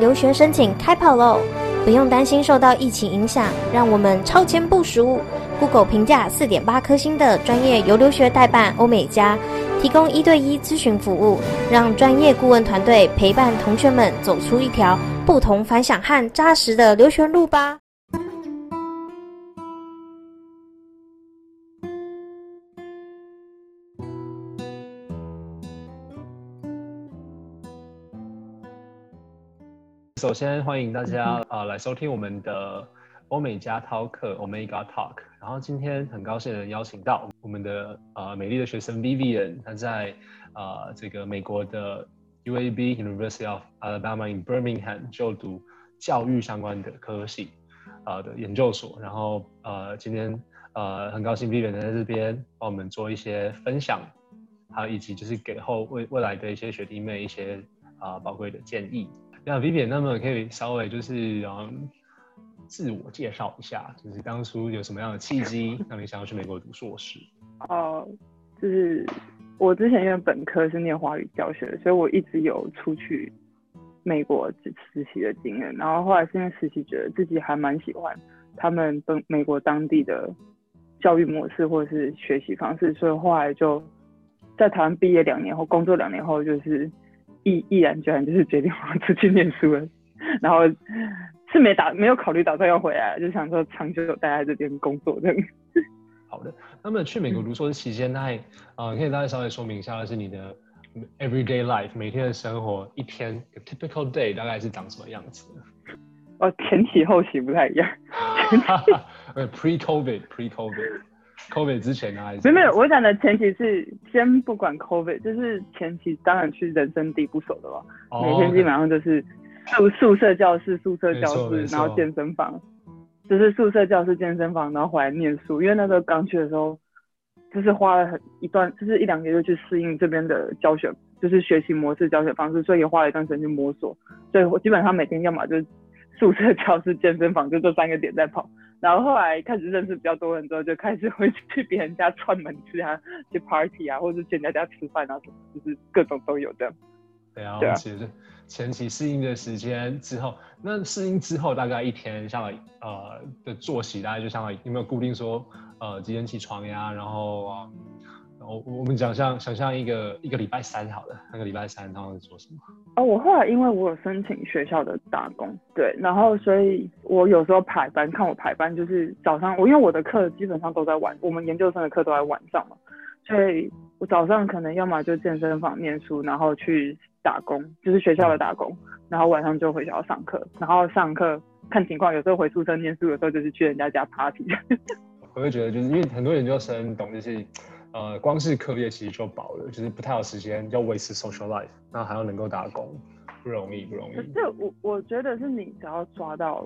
留学申请开跑喽！不用担心受到疫情影响，让我们超前部署。Google 评价四点八颗星的专业游留学代办欧美加，提供一对一咨询服务，让专业顾问团队陪伴同学们走出一条不同凡响和扎实的留学路吧。首先欢迎大家啊、呃、来收听我们的欧美加 Talk Omega Talk。然后今天很高兴能邀请到我们的呃美丽的学生 Vivian，她在呃这个美国的 UAB University of Alabama in Birmingham 就读教育相关的科系啊、呃、的研究所。然后呃今天呃很高兴 Vivian 能在这边帮我们做一些分享，还有以及就是给后未未来的一些学弟妹一些啊、呃、宝贵的建议。那 Vivian，那么可以稍微就是嗯自我介绍一下，就是当初有什么样的契机让你想要去美国读硕士？哦、就是我之前因为本科是念华语教学，所以我一直有出去美国实习的经验。然后后来是因为实习，觉得自己还蛮喜欢他们本美国当地的教育模式或者是学习方式，所以后来就在台湾毕业两年后，工作两年后就是。毅毅然决然就是决定我要出去念书了，然后是没打没有考虑打算要回来，就想说长久待在这边工作这样。好的，那么去美国读书的期间，那啊可以大概稍微说明一下，的是你的 everyday life 每天的生活，一天 typical day 大概是长什么样子？哦，前期后期不太一样。呃，pre COVID pre COVID。COVID 之前啊？还是没有没有，我讲的前提是先不管 COVID，就是前期当然去人生地不熟的嘛，哦、每天基本上就是宿宿舍教室、宿舍教室，然后健身房，就是宿舍教室、健身房，然后回来念书。因为那时候刚去的时候，就是花了很一段，就是一两个月就去适应这边的教学，就是学习模式、教学方式，所以也花了一段时间去摸索。所以我基本上每天要么就是宿舍教室、健身房，就这三个点在跑。然后后来开始认识比较多人之后，就开始会去别人家串门吃啊，去 party 啊，或者是去人家家吃饭啊，什么就是各种都有这样。对啊，对啊，其实前期适应的时间之后，那适应之后大概一天下来呃的作息大概就相当于有没有固定说呃几点起床呀？然后啊。我我们想象想象一个一个礼拜三好了，那个礼拜三他们在做什么？哦，我后来因为我有申请学校的打工，对，然后所以我有时候排班，看我排班就是早上，我因为我的课基本上都在晚，我们研究生的课都在晚上嘛，所以我早上可能要么就健身房念书，然后去打工，就是学校的打工，然后晚上就回学校上课，然后上课看情况，有时候回宿舍念书，有时候就是去人家家 party。我会觉得就是因为很多研究生懂就是。呃，光是课业其实就饱了，就是不太有时间要维持 social life，那还要能够打工，不容易，不容易。可是我我觉得是你只要抓到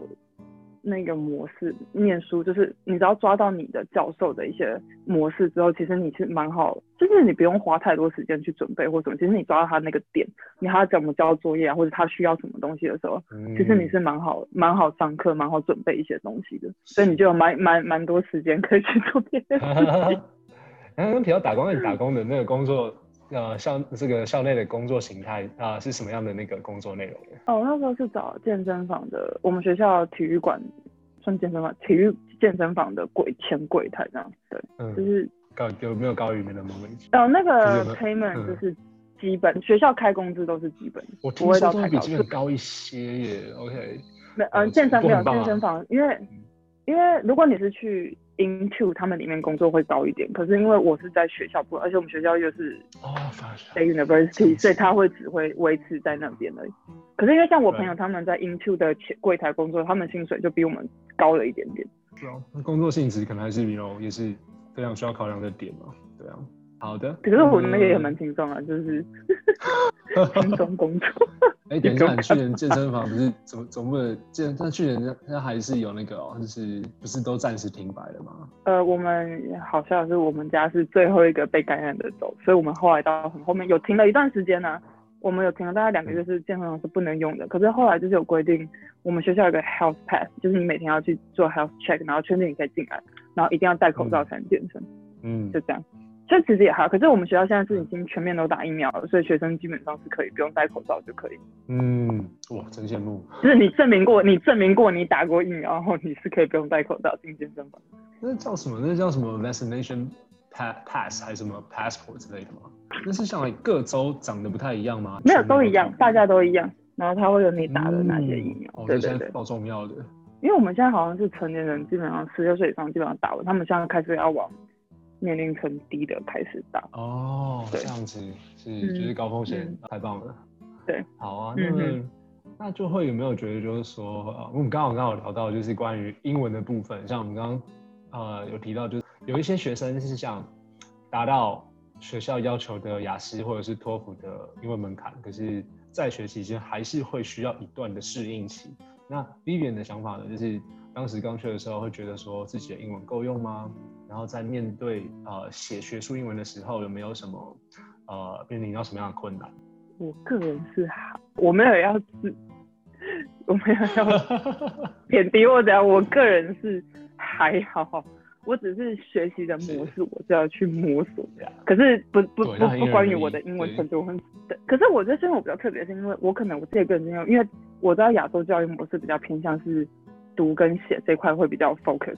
那个模式，念书就是你只要抓到你的教授的一些模式之后，其实你是蛮好，就是你不用花太多时间去准备或什么，其实你抓到他那个点，你还要怎么交作业啊，或者他需要什么东西的时候，嗯、其实你是蛮好蛮好上课，蛮好准备一些东西的，所以你就有蛮蛮蛮多时间可以去做别的事情。刚刚提到打工，那你打工的那个工作，呃，校这个校内的工作形态啊，是什么样的那个工作内容？哦，那时候是找健身房的，我们学校体育馆算健身房，体育健身房的柜前柜台这样，对，嗯、就是高有没有高于没的问题？哦，那个 payment 就是基本，嗯、学校开工资都是基本，我听说比基本高一些耶。OK，没，嗯，健身没有健身房，因为因为如果你是去。Into 他们里面工作会高一点，可是因为我是在学校部，而且我们学校又是 State University，所以他会只会维持在那边而已。可是因为像我朋友他们在 Into 的柜台工作，他们薪水就比我们高了一点点。对啊，工作性质可能还是比较也是非常需要考量的点嘛。对啊。好的，可是我那个也蛮轻松啊，嗯、就是轻松工作。哎、欸，等一下，你去年健身房不是总总部的健，那去年那还是有那个、哦，就是不是都暂时停摆了吗？呃，我们好像是我们家是最后一个被感染的走，所以我们后来到很后面有停了一段时间呢、啊。我们有停了大概两个月，是健身房是不能用的。嗯、可是后来就是有规定，我们学校有个 health pass，就是你每天要去做 health check，然后确定你可以进来，然后一定要戴口罩才能健身。嗯，就这样。所以其实也还好，可是我们学校现在是已经全面都打疫苗了，所以学生基本上是可以不用戴口罩就可以。嗯，哇，真羡慕。就是你证明过，你证明过你打过疫苗，然后你是可以不用戴口罩进健身房。那叫什么？那叫什么？Vaccination Pass 还是什么 Passport 之类的吗？那是像各州长得不太一样吗？没有，都一样，大家都一样。然后它会有你打的哪些疫苗？嗯、对对对，好重要的。因为我们现在好像是成年人，基本上十六岁以上基本上打完，他们现在开始要往。年龄层低的开始打哦，这样子是就是高风险，太棒了。对，好啊，那么那就会有没有觉得就是说，呃，我们刚好刚好聊到就是关于英文的部分，像我们刚刚呃有提到，就是有一些学生是想达到学校要求的雅思或者是托福的英文门槛，可是在学期间还是会需要一段的适应期。那 Vivian 的想法呢，就是当时刚去的时候会觉得说自己的英文够用吗？然后在面对呃写学术英文的时候，有没有什么呃面临到什么样的困难？我个人是好，我没有要自，我没有要 贬低或者我个人是还好，我只是学习的模式，我就要去摸索。可是不不不不关于我的英文程度很，可是我觉得现在我比较特别，是因为我可能我自己个人经验，因为我知道亚洲教育模式比较偏向是读跟写这块会比较 focus。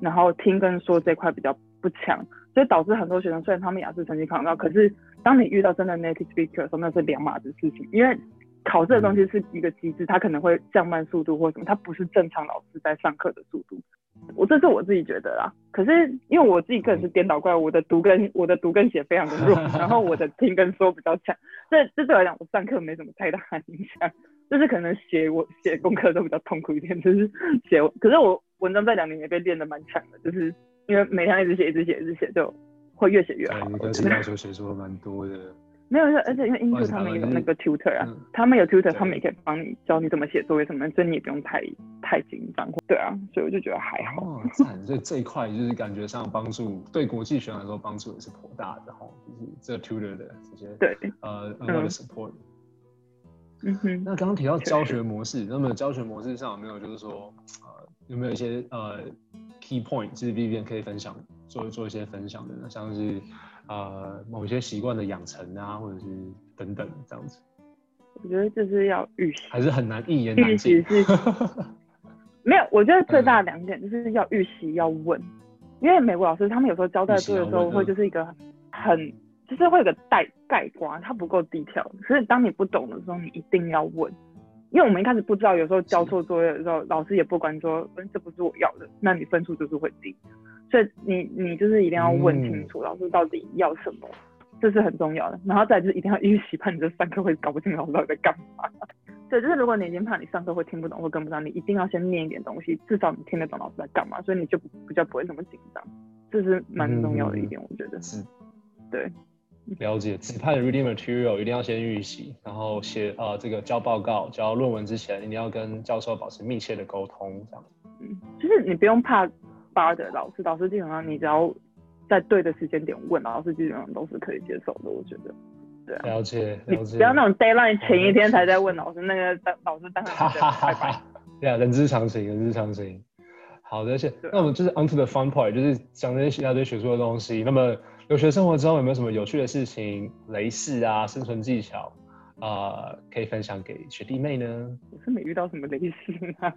然后听跟说这块比较不强，所以导致很多学生虽然他们雅思成绩考很高，可是当你遇到真的 native speaker 的时候，那是两码子事情。因为考试的东西是一个机制，它可能会降慢速度或什么，它不是正常老师在上课的速度。我这是我自己觉得啦。可是因为我自己个人是颠倒过来，我的读跟我的读跟写非常的弱，然后我的听跟说比较强。这这对我来讲，我上课没什么太大影响，就是可能写我写功课都比较痛苦一点，就是写。可是我。文章这两年也被练得蛮强的，就是因为每天一直写，一直写，一直写，就会越写越好。你跟新教授写作蛮多的。没有，而且因为英国他们有那个 tutor 啊，他们有 tutor，他们也可以帮你教你怎么写作业什么，所以你也不用太太紧张。对啊，所以我就觉得还好。哦，所以这一块就是感觉上帮助，对国际学生来说帮助也是颇大的哈，就是这 tutor 的这些对呃额外的 support。嗯哼。那刚刚提到教学模式，那么教学模式上有没有就是说？呃有没有一些呃 key point，就是 Vivian 可以分享做做一些分享的呢？像是呃某些习惯的养成啊，或者是等等这样子。我觉得就是要预习，还是很难一言难尽。没有，我觉得最大的两点就是要预习要问，因为美国老师他们有时候交代作业的时候会就是一个很就是会有个带盖瓜，它不够低调，所以当你不懂的时候，你一定要问。因为我们一开始不知道，有时候交错作业的时候，老师也不管说，嗯，这不是我要的，那你分数就是会低。所以你你就是一定要问清楚，老师到底要什么，这是很重要的。然后再就是一定要预习，怕你这上课会搞不清老师到底在干嘛。对，就是如果你已经怕你上课会听不懂或跟不上，你一定要先念一点东西，至少你听得懂老师在干嘛，所以你就比较不会那么紧张。这是蛮重要的一点，我觉得。是。对。了解，指派的 reading material 一定要先预习，然后写呃这个交报告、交论文之前，一定要跟教授保持密切的沟通，这样。嗯，就是你不用怕 bother 老师，老师基本上你只要在对的时间点问，老师基本上都是可以接受的，我觉得。对啊。了解，了解。不要那种 deadline 前一天才在问老师，那个当老师当然是拜拜。对啊，人之常情，人之常情。好的，而且那我们就是 onto the fun part，就是讲那些一大堆学术的东西，那么。留学生活中有没有什么有趣的事情、雷事啊、生存技巧啊、呃，可以分享给学弟妹呢？我是没遇到什么雷事啊，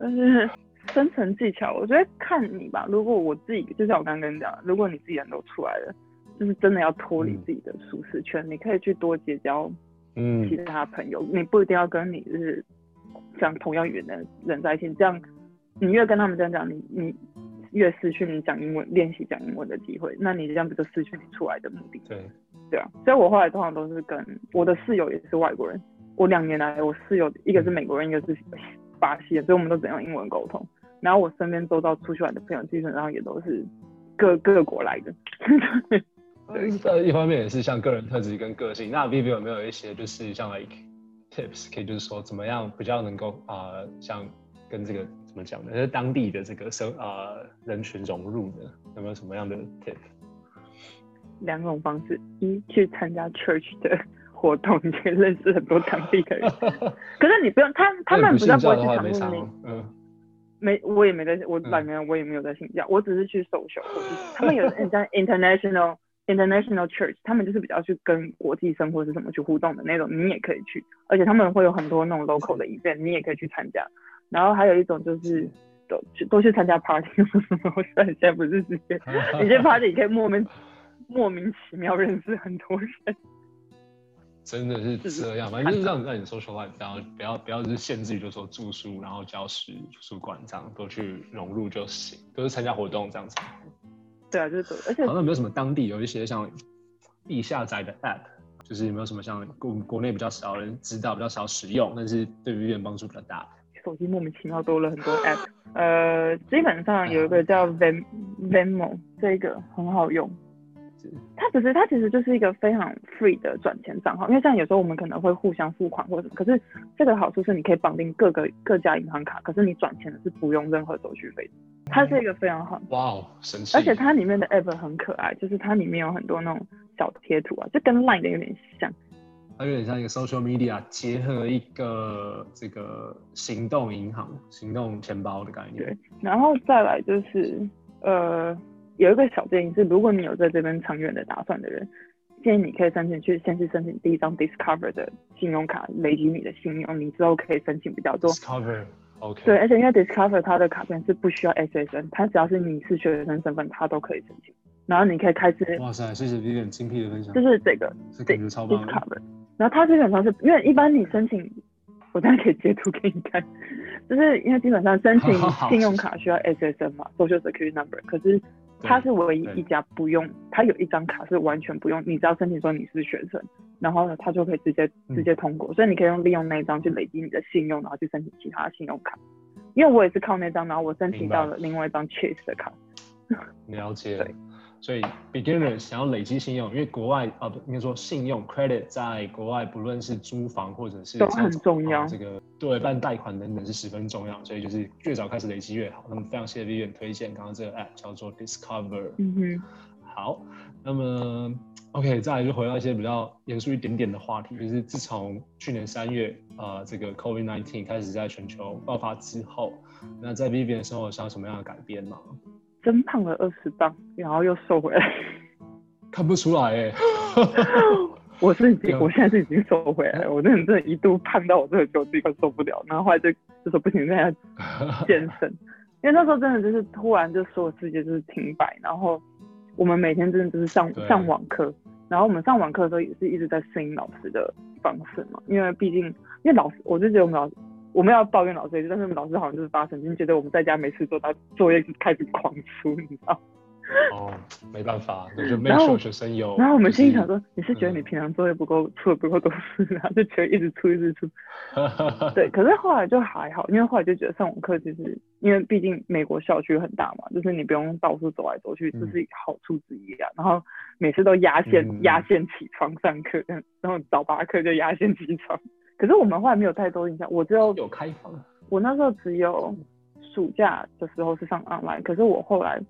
但是生存技巧，我觉得看你吧。如果我自己，就像我刚刚跟你讲，如果你自己人都出来了，就是真的要脱离自己的舒适圈，嗯、你可以去多结交其他朋友。嗯、你不一定要跟你就是像同样语言的人在一起，这样你越跟他们这样讲，你你。越失去你讲英文、练习讲英文的机会，那你这样子就失去你出来的目的。对，对啊，所以我后来通常都是跟我的室友也是外国人。我两年来，我室友一个是美国人，一个是巴西人，所以我们都只用英文沟通。然后我身边周遭出去玩的朋友，基本上也都是各各国来的。对，这一方面也是像个人特质跟个性。那 Vivi 有没有一些就是像 like tips，可以就是说怎么样比较能够啊、呃，像跟这个。怎么讲呢？就是当地的这个生啊、呃、人群融入的，有没有什么样的 tip？两种方式：一去参加 church 的活动，你可以认识很多当地的人。可是你不用他，他们不会去讨论你。嗯。没，我也没在，我里面我也没有在信教，我只是去 social，他们有人家 international international church，他们就是比较去跟国际生活是什么去互动的那种，你也可以去，而且他们会有很多那种 local 的 event，你也可以去参加。然后还有一种就是都去都去参加 party，我现在不是直接，你这 party 可以莫名莫名其妙认识很多人。真的是这样，反正就是让你让你 social life，不要不要不要就是限制于就说住宿，然后教室、图书馆这样都去融入就行，都是参加活动这样子。对啊，就是而且好像没有什么当地有一些像地下载的 app，就是有没有什么像国国内比较少人知道、比较少使用，但是对于人帮助比较大。手机莫名其妙多了很多 app，呃，基本上有一个叫 Ven Venmo，这个很好用。它只是它其实就是一个非常 free 的转钱账号，因为像有时候我们可能会互相付款或者什么，可是这个好处是你可以绑定各个各家银行卡，可是你转钱的是不用任何手续费。它是一个非常好，哇哦，神奇！而且它里面的 app 很可爱，就是它里面有很多那种小贴图啊，就跟 Line 的有点像。它有点像一个 social media 结合一个这个行动银行、行动钱包的概念。对，然后再来就是呃。有一个小建议是，如果你有在这边长远的打算的人，建议你可以申请去先去申请第一张 Discover 的信用卡，累积你的信用，你之后可以申请比较多。Discover，OK。对，而且因为 Discover 它的卡片是不需要 SSN，它只要是你是学生身份，它都可以申请。然后你可以开始。哇塞，谢谢 Vivian 精辟的分享。就是这个，这感觉超棒。Discover，然后它基本上是因为一般你申请，我现在可以截图给你看，就是因为基本上申请 信用卡需要 SSN 嘛，Social Security Number，可是。它是唯一一家不用，它有一张卡是完全不用，你只要申请说你是学生，然后呢，它就可以直接直接通过，嗯、所以你可以用利用那一张去累积你的信用，然后去申请其他信用卡。因为我也是靠那张，然后我申请到了另外一张 Chase 的卡。了解。对。所以 beginner 想要累积信用，因为国外啊，不应该说信用 credit 在国外不论是租房或者是都很重要，这个对办贷款等等是十分重要，所以就是越早开始累积越好。那么非常谢谢 Vivian 推荐刚刚这个 app 叫做 Discover。嗯哼。好，那么 OK，再来就回到一些比较严肃一点点的话题，就是自从去年三月啊、呃，这个 COVID-19 开始在全球爆发之后，那在 Vivian 的生活上有什么样的改变吗？增胖了二十磅，然后又瘦回来，看不出来哎。我是已经，我现在是已经瘦回来了。我真的真的一度胖到我真的觉得自己快受不了，然后后来就就说不行，现在要 健身。因为那时候真的就是突然就所有世界就是停摆，然后我们每天真的就是上上网课，然后我们上网课的时候也是一直在适应老师的方式嘛，因为毕竟因为老师，我就觉得我们老师。我们要抱怨老师，但是老师好像就是发神经，觉得我们在家没事做，他作业就开始狂出，你知道？哦，没办法，没有学生有。然后我们心里想说，你是觉得你平常作业不够出的不够多事，然后就觉得一直出一直出。对，可是后来就还好，因为后来就觉得上网课就是因为毕竟美国校区很大嘛，就是你不用到处走来走去，这是好处之一啊。然后每次都压线压线起床上课，然后早八课就压线起床。可是我们后来没有太多印象，我只有有开放。我那时候只有暑假的时候是上 online，可是我后来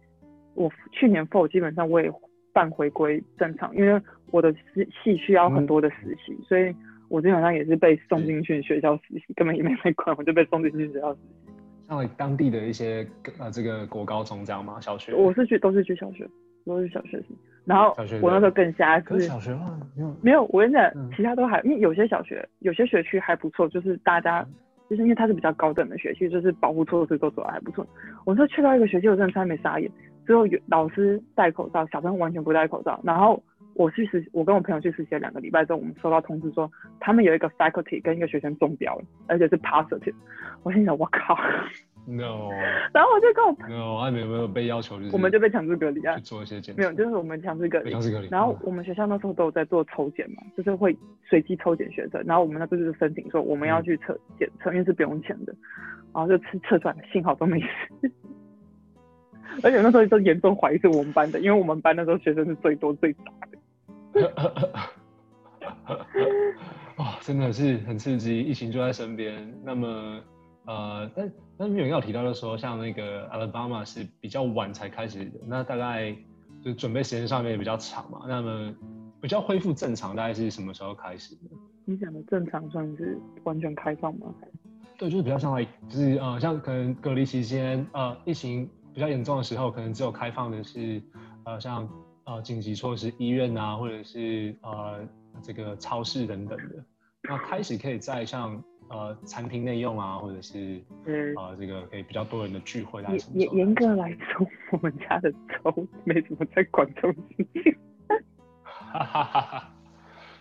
我去年 fall 基本上我也半回归正常，因为我的系需要很多的实习，嗯、所以我基本上也是被送进去学校实习，根本也没被管，我就被送进去学校实习。像当地的一些呃这个国高中这样吗？小学？我是去都是去小学，都是小学生。然后我那时候更瞎，可是小学吗？没有，没有。我跟你讲，其他都还，因为有些小学、有些学区还不错，就是大家，就是因为它是比较高等的学区，就是保护措施都做得还不错。我说去到一个学区，我真的差点没傻眼。之后有老师戴口罩，小朋友完全不戴口罩。然后我去实，我跟我朋友去实习了两个礼拜之后，我们收到通知说，他们有一个 faculty 跟一个学生中标了，而且是 positive。我心想，我靠。No，然后我就跟我朋友，No，还没有没有被要求，就是我们就被强制隔离啊，去做一些检查，没有，就是我们强制隔离，强制隔离。然后我们学校那时候都有在做抽检嘛，就是会随机抽检学生，然后我们那时候就是申请说我们要去测检测，因为是不用钱的，然后就测测出来，幸好都没事。而且那时候都严重怀疑是我们班的，因为我们班那时候学生是最多最杂的。哇，真的是很刺激，疫情就在身边，那么。呃，但但没有要提到的说，像那个 Alabama 是比较晚才开始的，那大概就准备时间上面也比较长嘛。那么比较恢复正常大概是什么时候开始的？你讲的正常算是完全开放吗？对，就是比较像来，就是呃，像可能隔离期间，呃，疫情比较严重的时候，可能只有开放的是，呃，像呃紧急措施医院啊，或者是呃这个超市等等的。那开始可以在像呃餐厅内用啊，或者是嗯呃这个可以比较多人的聚会啊。严严格来说，我们家的粥没怎么在管这种事情。哈哈哈哈。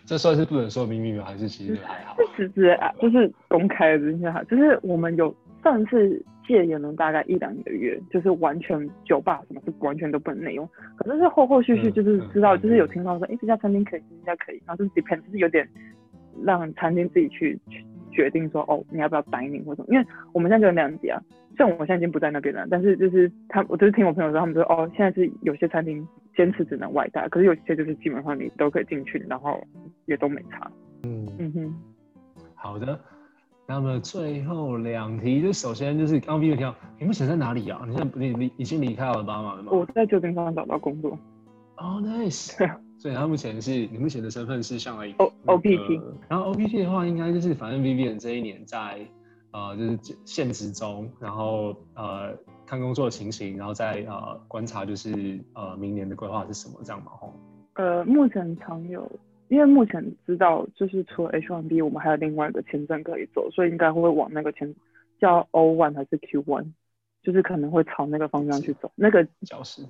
这算是不能说秘密吗？还是其实还好？是是啊，就是公开的这些哈，就是我们有上次戒严了大概一两个月，就是完全酒吧什么是完全都不能内用。可是是后后续续就是知道，就是有听到说，哎、这家餐厅可以，这家可以，然后就是 depend，就是有点让餐厅自己去去决定说，哦，你要不要 dining 或什么？因为我们现在就有两家，虽然我现在已经不在那边了，但是就是他，我就是听我朋友说，他们说，哦，现在是有些餐厅。坚持只能外带，可是有些就是基本上你都可以进去，然后也都没差。嗯嗯哼，好的。那么最后两题，就首先就是刚刚 Vivian 提到，你目前在哪里啊？你现在你你已经离开了巴马了吗？我在旧金山找到工作。哦、oh,，nice。所以他目前是你目前的身份是像一 O O P T，然后 O P T 的话，应该就是反正 Vivian 这一年在呃就是现职中，然后呃。看工作的情形，然后再呃观察，就是呃明年的规划是什么，这样嘛？吼。呃，目前常有，因为目前知道就是除了 H one B，我们还有另外一个签证可以走，所以应该会往那个签叫 O one 还是 Q one，就是可能会朝那个方向去走。那个教师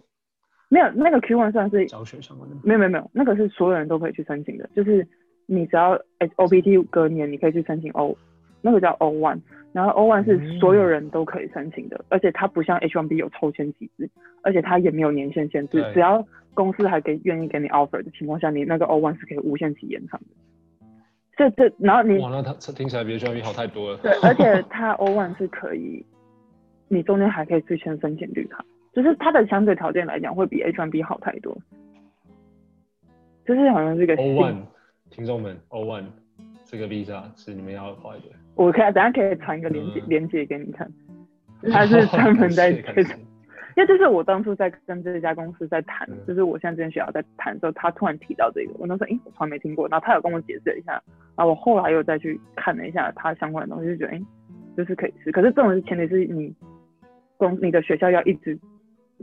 没有，那个 Q one 算是教学相关的。没有没有没有，那个是所有人都可以去申请的，就是你只要 OPT 隔年，你可以去申请 O，那个叫 O one，。然后 O one 是所有人都可以申请的，嗯、而且它不像 H one B 有抽签机制，而且它也没有年限限制，只要公司还给愿意给你 offer 的情况下，你那个 O one 是可以无限期延长的。这这，然后你哇，那它听起来比 H one B 好太多了。对，而且它 O one 是可以，你中间还可以去签申请绿卡，就是它的相对条件来讲会比 H1B 好太多。就是好像是个 one 听众们 O one 这个 visa 是你们要快的。我可以，等下可以传一个链接链接给你看，他是专门在因为这是我当初在跟这家公司在谈，就是我现在这间学校在谈的时候，他突然提到这个，我那时候哎，我从来没听过，然后他有跟我解释了一下，然后我后来又再去看了一下他相关的东西，就觉得哎，就是可以试，可是这种是前提是你公你的学校要一直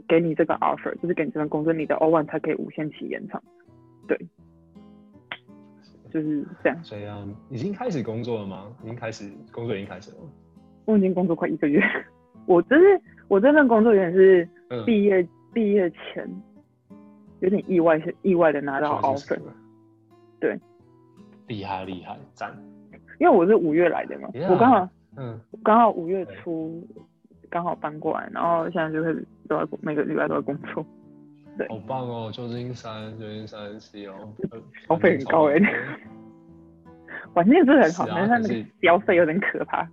给你这个 offer，就是给你这份工作，你的 O1 才可以无限期延长，对。就是这样。这样已经开始工作了吗？已经开始工作，已经开始了。我已经工作快一个月。我就是我这份工作有点是毕业毕、嗯、业前有点意外，是意外的拿到 offer。对，厉害厉害，赞。因为我是五月来的嘛，yeah, 我刚好嗯刚好五月初刚好搬过来，然后现在就开始都在每个礼拜都在工作。对好棒哦，旧金山，旧金山是哦，消费很高哎，环境是很好，但是它那个消费有点可怕。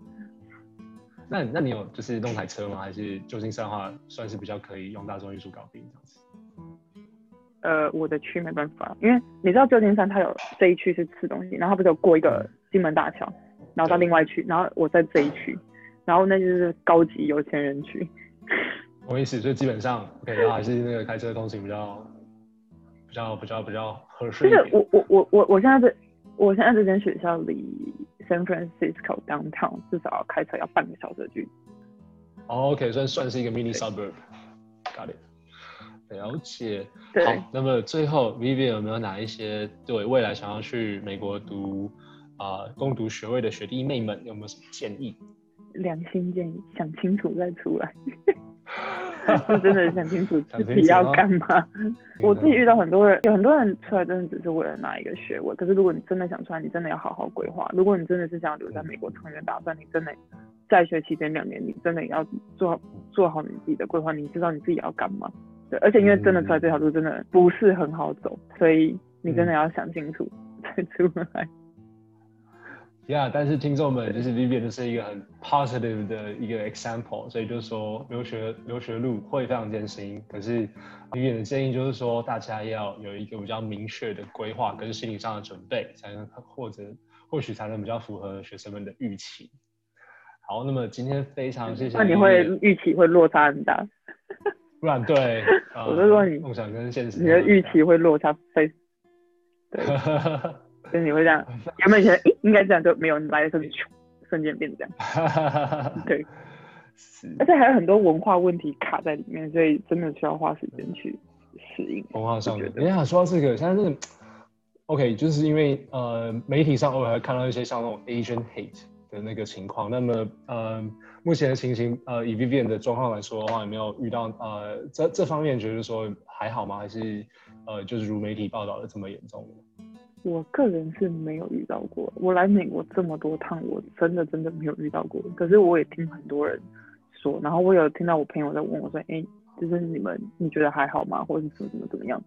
那那你有就是弄台车吗？还是旧金山的话算是比较可以用大众运输搞定这样子？呃，我的区没办法，因为你知道旧金山它有这一区是吃东西，然后它不是有过一个金门大桥，然后到另外一区，然后我在这一区，然后那就是高级有钱人区。我意思，所以基本上，OK，然后还是那个开车通勤比较，比较比较比较合适。就是我我我我我现在这，我现在这间学校离 San Francisco downtown 至少要开车要半个小时的距离。Oh, OK，算算是一个 mini suburb。Got it。了解。对。好，那么最后 Vivian 有没有哪一些对未来想要去美国读啊、呃、攻读学位的学弟妹们有没有什么建议？良心建议，想清楚再出来。是 真的想清楚自己要干嘛。我自己遇到很多人，有很多人出来真的只是为了拿一个学位。可是如果你真的想出来，你真的要好好规划。如果你真的是想要留在美国长远打算，你真的在学期间两年，你真的要做好做好你自己的规划。你知道你自己要干嘛？对，而且因为真的出来这条路真的不是很好走，所以你真的要想清楚 再出来。Yeah，但是听众们就是 Vivian 就是一个很 positive 的一个 example，所以就是说留学留学路会非常艰辛，可是 Vivian 的建议就是说大家要有一个比较明确的规划跟心理上的准备，才能或者或许才能比较符合学生们的预期。好，那么今天非常谢谢。那你会预期会落差很大？不然对，我就说你梦想跟现实，你的预期会落差非对。所以你会这样，原本觉得诶应该这样就没有，你来的时候就瞬间变这样。对，是，而且还有很多文化问题卡在里面，所以真的需要花时间去适应。文化上面，你想，说到这个，现在这个，OK，就是因为呃，媒体上偶尔还看到一些像那种 Asian hate 的那个情况。那么呃，目前的情形，呃，以 Vivian 的状况来说的话，有没有遇到呃这这方面觉得说还好吗？还是呃，就是如媒体报道的这么严重？我个人是没有遇到过，我来美国这么多趟，我真的真的没有遇到过。可是我也听很多人说，然后我有听到我朋友在问我说：“哎、就是你们你觉得还好吗？或者怎么怎么怎么样？”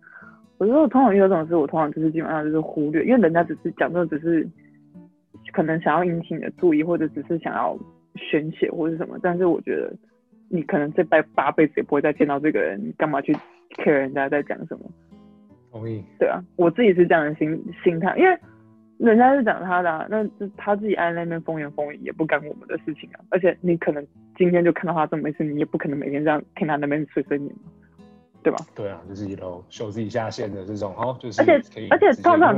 我觉得我通常遇到这种事，我通常就是基本上就是忽略，因为人家只是讲的只是可能想要引起你的注意，或者只是想要宣泄或者什么。但是我觉得你可能这辈八辈子也不会再见到这个人，你干嘛去 care 人家在讲什么？同意。对啊，我自己是这样的心心态，因为人家是讲他的、啊，那就他自己爱那边风言风语，也不干我们的事情啊。而且你可能今天就看到他这么一次，你也不可能每天这样听他那边碎碎念，对吧？对啊，就是一头秀自己下线的这种，哦，就是而且而且通常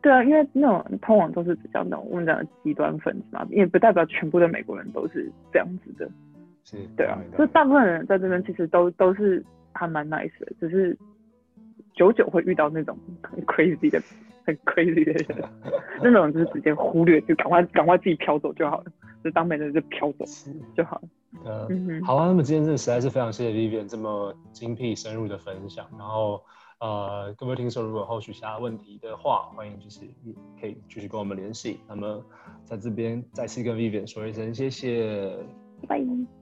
对啊，因为那种通往都是比较那种我们讲的极端分子嘛，也不代表全部的美国人都是这样子的，是，对啊，就大部分人在这边其实都都是还蛮 nice 的，只是。久久会遇到那种很 crazy 的、很 crazy 的人，那种就是直接忽略，就赶快赶快自己飘走就好了，就当没人就飘走就好了。呃、嗯，好啊，那么今天真的实在是非常谢谢 Vivian 这么精辟深入的分享。然后呃，各位听众如果有后续其他问题的话，欢迎就是可以继续跟我们联系。那么在这边再次跟 Vivian 说一声谢谢，拜拜。